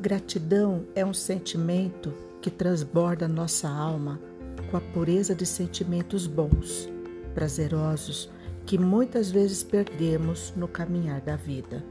Gratidão é um sentimento que transborda nossa alma com a pureza de sentimentos bons, prazerosos, que muitas vezes perdemos no caminhar da vida.